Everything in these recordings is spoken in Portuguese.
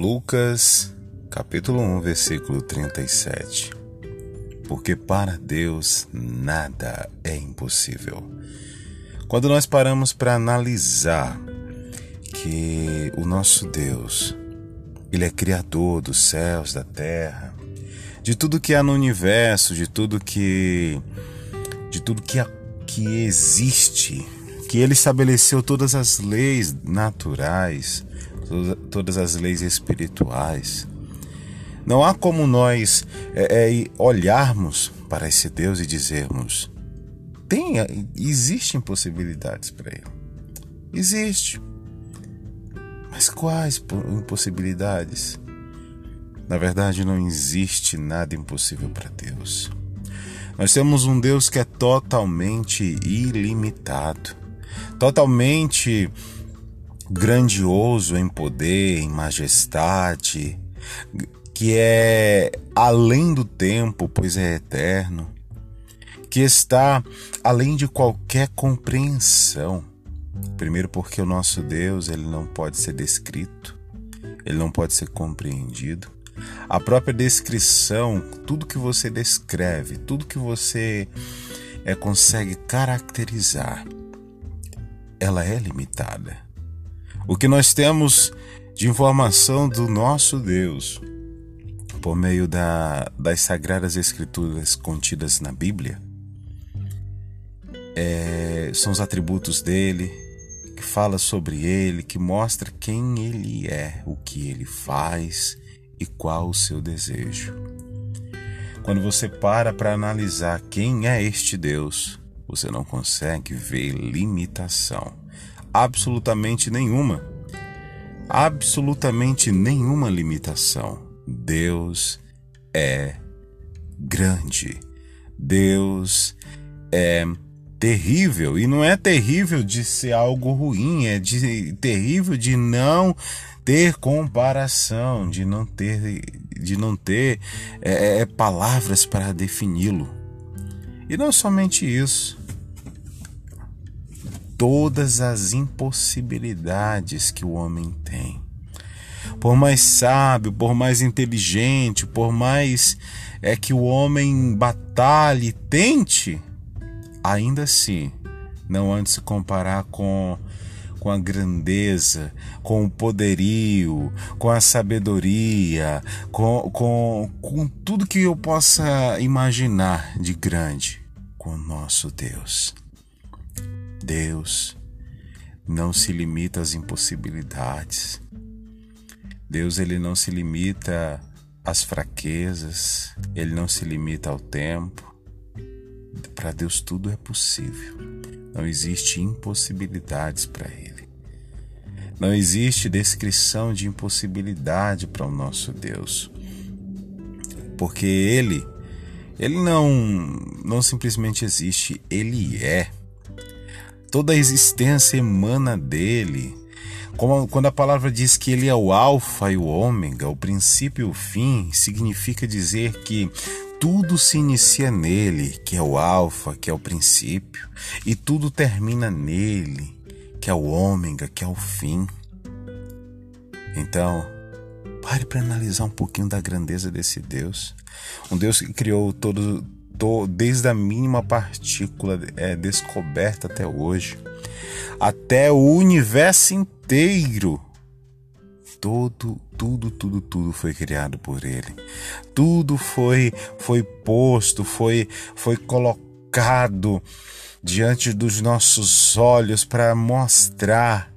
Lucas, capítulo 1, versículo 37. Porque para Deus nada é impossível. Quando nós paramos para analisar que o nosso Deus, ele é criador dos céus, da terra, de tudo que há no universo, de tudo que de tudo que, que existe, que ele estabeleceu todas as leis naturais, todas as leis espirituais. Não há como nós é, é, olharmos para esse Deus e dizermos: tem, existem possibilidades para ele. Existe. Mas quais impossibilidades? Na verdade, não existe nada impossível para Deus. Nós temos um Deus que é totalmente ilimitado, totalmente grandioso em poder, em majestade, que é além do tempo, pois é eterno, que está além de qualquer compreensão. Primeiro porque o nosso Deus, ele não pode ser descrito, ele não pode ser compreendido. A própria descrição, tudo que você descreve, tudo que você é, consegue caracterizar, ela é limitada. O que nós temos de informação do nosso Deus, por meio da, das sagradas escrituras contidas na Bíblia, é, são os atributos dele, que fala sobre ele, que mostra quem ele é, o que ele faz e qual o seu desejo. Quando você para para analisar quem é este Deus, você não consegue ver limitação, absolutamente nenhuma. Absolutamente nenhuma limitação. Deus é grande. Deus é terrível e não é terrível de ser algo ruim, é de, terrível de não ter comparação, de não ter, de não ter é, é palavras para defini-lo. E não somente isso, todas as impossibilidades que o homem tem por mais sábio, por mais inteligente, por mais é que o homem batalhe, tente, ainda assim, não antes se comparar com com a grandeza, com o poderio, com a sabedoria, com, com, com tudo que eu possa imaginar de grande com o nosso Deus. Deus não se limita às impossibilidades. Deus ele não se limita às fraquezas, ele não se limita ao tempo. Para Deus tudo é possível. Não existe impossibilidades para ele. Não existe descrição de impossibilidade para o nosso Deus. Porque ele ele não não simplesmente existe, ele é. Toda a existência emana dele. Como, quando a palavra diz que ele é o Alfa e o Ômega, o princípio e o fim, significa dizer que tudo se inicia nele, que é o Alfa, que é o princípio, e tudo termina nele, que é o Ômega, que é o fim. Então, pare para analisar um pouquinho da grandeza desse Deus. Um Deus que criou todo, todo desde a mínima partícula é, descoberta até hoje, até o universo inteiro. Todo, tudo, tudo, tudo foi criado por ele. Tudo foi foi posto, foi foi colocado diante dos nossos olhos para mostrar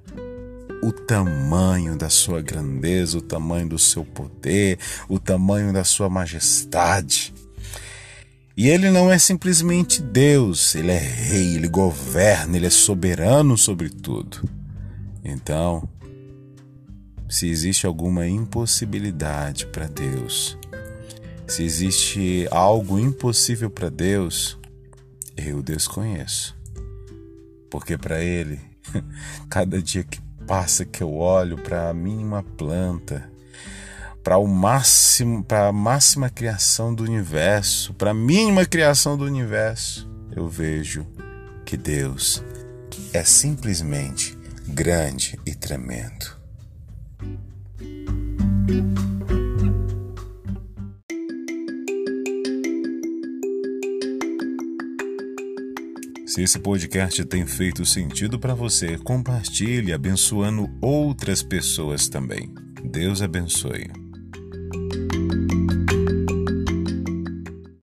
o tamanho da sua grandeza, o tamanho do seu poder, o tamanho da sua majestade. E ele não é simplesmente Deus, ele é rei, ele governa, ele é soberano sobre tudo. Então, se existe alguma impossibilidade para Deus, se existe algo impossível para Deus, eu desconheço. Porque para Ele, cada dia que passa que eu olho para a mínima planta, para o máximo, para a máxima criação do universo, para a mínima criação do universo, eu vejo que Deus é simplesmente grande e tremendo. Se esse podcast tem feito sentido para você, compartilhe abençoando outras pessoas também. Deus abençoe.